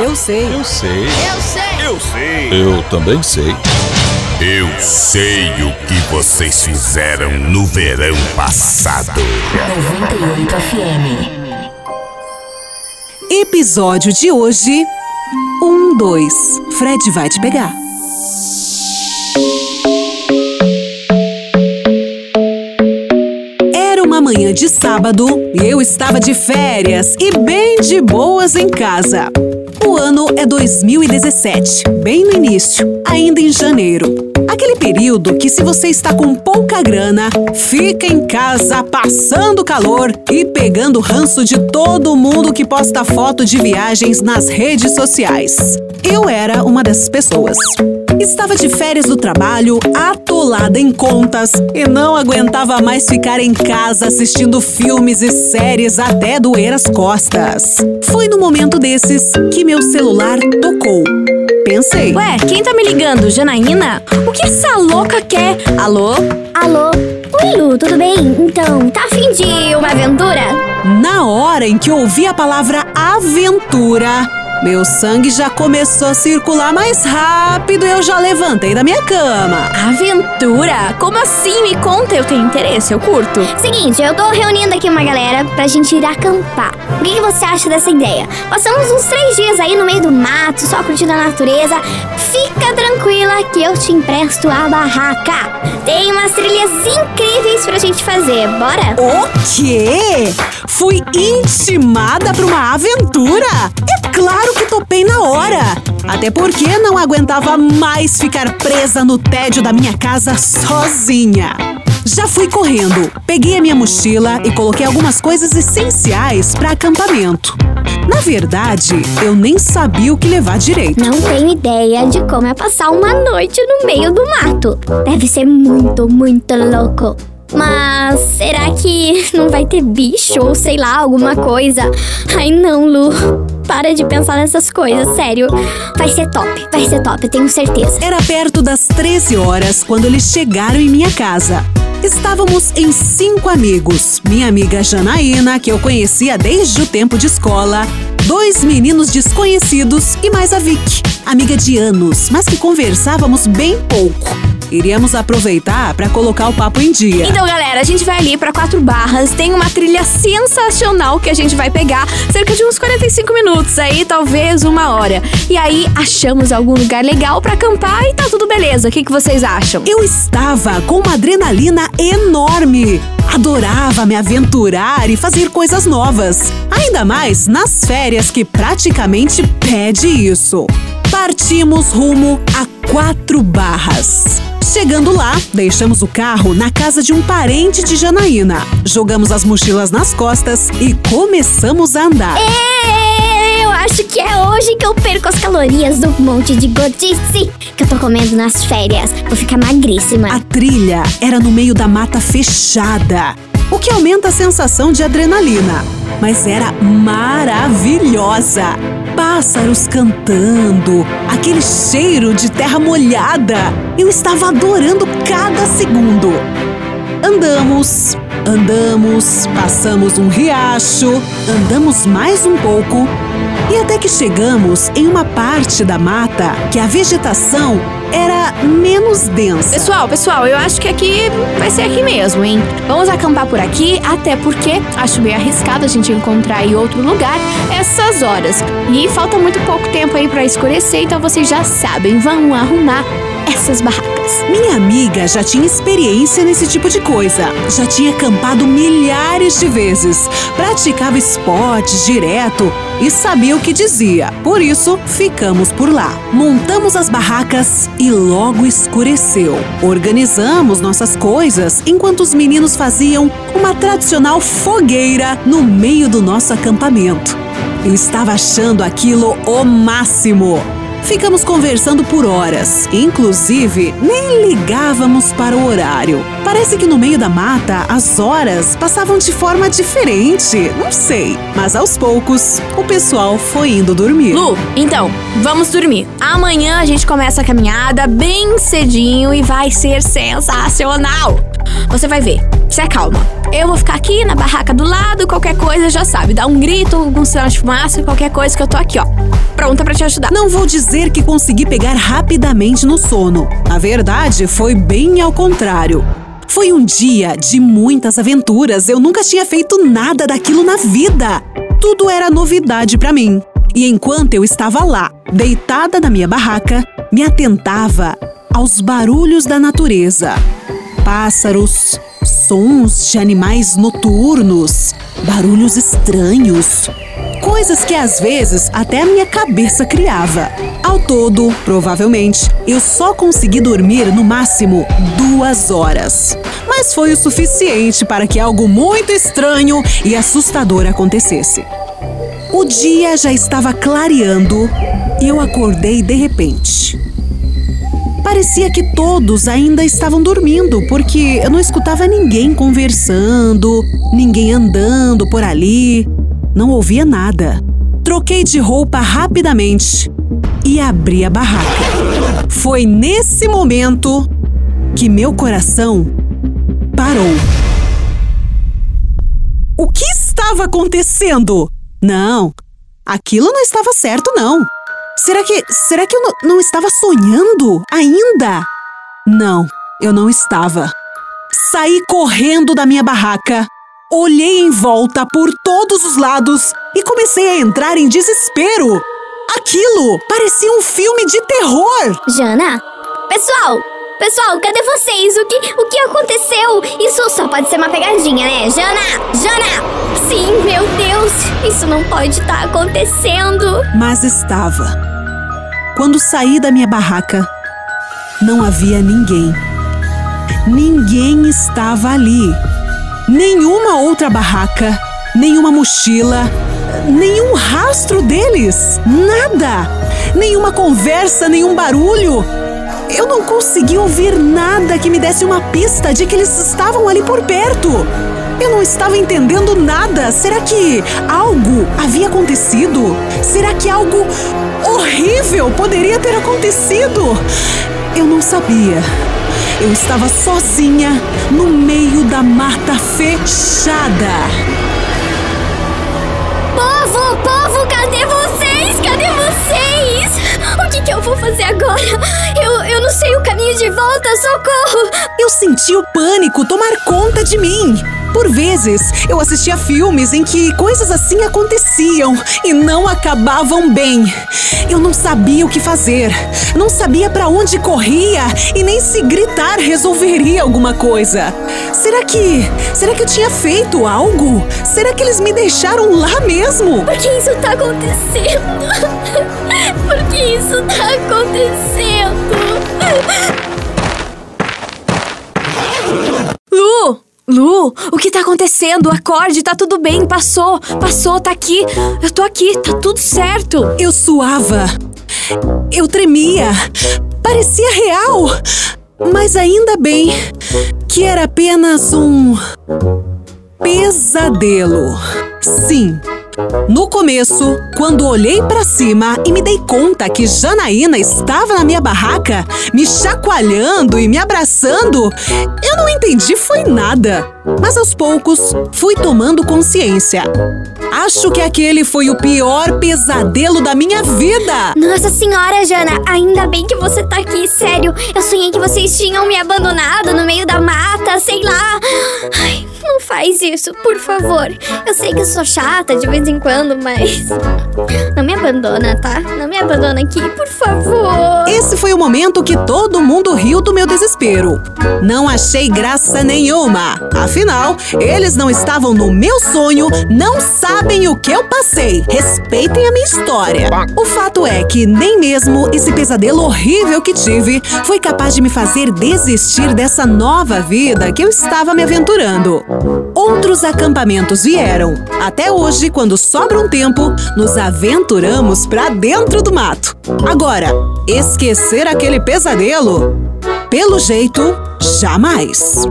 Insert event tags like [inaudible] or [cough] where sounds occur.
Eu sei. Eu sei. Eu sei. Eu sei. Eu também sei. Eu sei o que vocês fizeram no verão passado. 98 FM. Episódio de hoje: 1, 2. Fred vai te pegar. Era uma manhã de sábado e eu estava de férias e bem de boas em casa. O ano é 2017, bem no início, ainda em janeiro. Período que, se você está com pouca grana, fica em casa passando calor e pegando ranço de todo mundo que posta foto de viagens nas redes sociais. Eu era uma dessas pessoas. Estava de férias do trabalho, atolada em contas e não aguentava mais ficar em casa assistindo filmes e séries até doer as costas. Foi no momento desses que meu celular tocou. Pensei. Ué, quem tá me ligando? Janaína? O que essa louca quer? Alô? Alô? Oi, Lu, tudo bem? Então, tá afim de uma aventura? Na hora em que ouvi a palavra aventura, meu sangue já começou a circular mais rápido e eu já levantei da minha cama. Aventura? Como assim? Me conta, eu tenho interesse, eu curto. Seguinte, eu tô reunindo aqui uma galera pra gente ir acampar. O que, que você acha dessa ideia? Passamos uns três dias aí no meio do mato, só curtindo a natureza. Fica tranquila que eu te empresto a barraca. Tem umas trilhas incríveis pra gente fazer, bora? O quê? Fui intimada pra uma aventura? É claro que topei na hora. Até porque não aguentava mais ficar presa no tédio da minha casa sozinha. Já fui correndo, peguei a minha mochila e coloquei algumas coisas essenciais para acampamento. Na verdade, eu nem sabia o que levar direito. Não tenho ideia de como é passar uma noite no meio do mato. Deve ser muito, muito louco. Mas será que não vai ter bicho ou sei lá, alguma coisa? Ai não, Lu. Para de pensar nessas coisas, sério. Vai ser top, vai ser top, tenho certeza. Era perto das 13 horas quando eles chegaram em minha casa. Estávamos em cinco amigos. Minha amiga Janaína, que eu conhecia desde o tempo de escola, dois meninos desconhecidos e mais a Vicky, amiga de anos, mas que conversávamos bem pouco. Iríamos aproveitar para colocar o papo em dia. Então, galera, a gente vai ali pra Quatro Barras. Tem uma trilha sensacional que a gente vai pegar cerca de uns 45 minutos aí, talvez uma hora. E aí achamos algum lugar legal pra acampar e tá tudo beleza. O que, que vocês acham? Eu estava com uma adrenalina enorme. Adorava me aventurar e fazer coisas novas. Ainda mais nas férias que praticamente pede isso. Partimos rumo a Quatro Barras. Chegando lá, deixamos o carro na casa de um parente de Janaína. Jogamos as mochilas nas costas e começamos a andar. É, eu acho que é hoje que eu perco as calorias do monte de gordice que eu tô comendo nas férias. Vou ficar magríssima. A trilha era no meio da mata fechada, o que aumenta a sensação de adrenalina. Mas era maravilhosa! Pássaros cantando, aquele cheiro de terra molhada. Eu estava adorando cada segundo. Andamos, andamos, passamos um riacho, andamos mais um pouco e até que chegamos em uma parte da mata que a vegetação era menos densa. Pessoal, pessoal, eu acho que aqui vai ser aqui mesmo, hein? Vamos acampar por aqui, até porque acho meio arriscado a gente encontrar em outro lugar essas horas. E falta muito pouco tempo aí pra escurecer, então vocês já sabem, vamos arrumar essas barracas. Minha amiga já tinha experiência nesse tipo de coisa. Já tinha acampado milhares de vezes, praticava esportes direto e sabia o que dizia. Por isso, ficamos por lá. Montamos as barracas e logo escureceu. Organizamos nossas coisas enquanto os meninos faziam uma tradicional fogueira no meio do nosso acampamento. Eu estava achando aquilo o máximo. Ficamos conversando por horas, inclusive nem ligávamos para o horário. Parece que no meio da mata as horas passavam de forma diferente, não sei. Mas aos poucos o pessoal foi indo dormir. Lu, então, vamos dormir. Amanhã a gente começa a caminhada bem cedinho e vai ser sensacional. Você vai ver. Se acalma. Eu vou ficar aqui na barraca do lado, qualquer coisa já sabe. Dá um grito, algum sinal de fumaça, qualquer coisa que eu tô aqui, ó. Pronta pra te ajudar. Não vou dizer que consegui pegar rapidamente no sono. A verdade foi bem ao contrário. Foi um dia de muitas aventuras. Eu nunca tinha feito nada daquilo na vida. Tudo era novidade para mim. E enquanto eu estava lá, deitada na minha barraca, me atentava aos barulhos da natureza. Pássaros, sons de animais noturnos, barulhos estranhos. Coisas que às vezes até a minha cabeça criava. Ao todo, provavelmente, eu só consegui dormir no máximo duas horas. Mas foi o suficiente para que algo muito estranho e assustador acontecesse. O dia já estava clareando e eu acordei de repente. Parecia que todos ainda estavam dormindo, porque eu não escutava ninguém conversando, ninguém andando por ali. Não ouvia nada. Troquei de roupa rapidamente e abri a barraca. Foi nesse momento que meu coração parou. O que estava acontecendo? Não, aquilo não estava certo, não. Será que. Será que eu não, não estava sonhando ainda? Não, eu não estava. Saí correndo da minha barraca, olhei em volta por todos os lados e comecei a entrar em desespero. Aquilo parecia um filme de terror. Jana? Pessoal, Pessoal, cadê vocês? O que, o que aconteceu? Isso só pode ser uma pegadinha, né? Jana! Jana! Sim, meu Deus! Isso não pode estar tá acontecendo! Mas estava. Quando saí da minha barraca, não havia ninguém. Ninguém estava ali. Nenhuma outra barraca, nenhuma mochila, nenhum rastro deles. Nada! Nenhuma conversa, nenhum barulho. Eu não consegui ouvir nada que me desse uma pista de que eles estavam ali por perto. Eu não estava entendendo nada. Será que algo havia acontecido? Será que algo horrível poderia ter acontecido? Eu não sabia. Eu estava sozinha no meio da mata fechada. Povo, povo, cadê vocês? Cadê vocês? O que, que eu vou fazer agora? Eu, eu não sei o caminho de volta, socorro! Eu senti o pânico tomar conta de mim. Por vezes, eu assistia filmes em que coisas assim aconteciam e não acabavam bem. Eu não sabia o que fazer, não sabia para onde corria e nem se gritar resolveria alguma coisa. Será que. Será que eu tinha feito algo? Será que eles me deixaram lá mesmo? Por que isso tá acontecendo? [laughs] Por que isso tá acontecendo? Lu! O que tá acontecendo? Acorde, tá tudo bem, passou, passou, tá aqui. Eu tô aqui, tá tudo certo. Eu suava. Eu tremia. Parecia real. Mas ainda bem que era apenas um pesadelo. Sim, no começo, quando olhei para cima e me dei conta que Janaína estava na minha barraca, me chacoalhando e me abraçando, eu não entendi foi nada. Mas aos poucos fui tomando consciência. Acho que aquele foi o pior pesadelo da minha vida. Nossa senhora, Jana, ainda bem que você tá aqui, sério. Eu sonhei que vocês tinham me abandonado no meio da mata, sei lá. Ai, não faz isso, por favor. Eu sei que sou chata de vez em quando, mas. Não me abandona, tá? Não me abandona aqui, por favor. Esse foi o momento que todo mundo riu do meu desespero. Não achei graça nenhuma. Afinal, eles não estavam no meu sonho, não sabem o que eu passei. Respeitem a minha história. O fato é que nem mesmo esse pesadelo horrível que tive foi capaz de me fazer desistir dessa nova vida que eu estava me aventurando. Outros acampamentos vieram. Até hoje, quando sobra um tempo, nos aventuramos para dentro do mato. Agora, esquecer aquele pesadelo? Pelo jeito, jamais.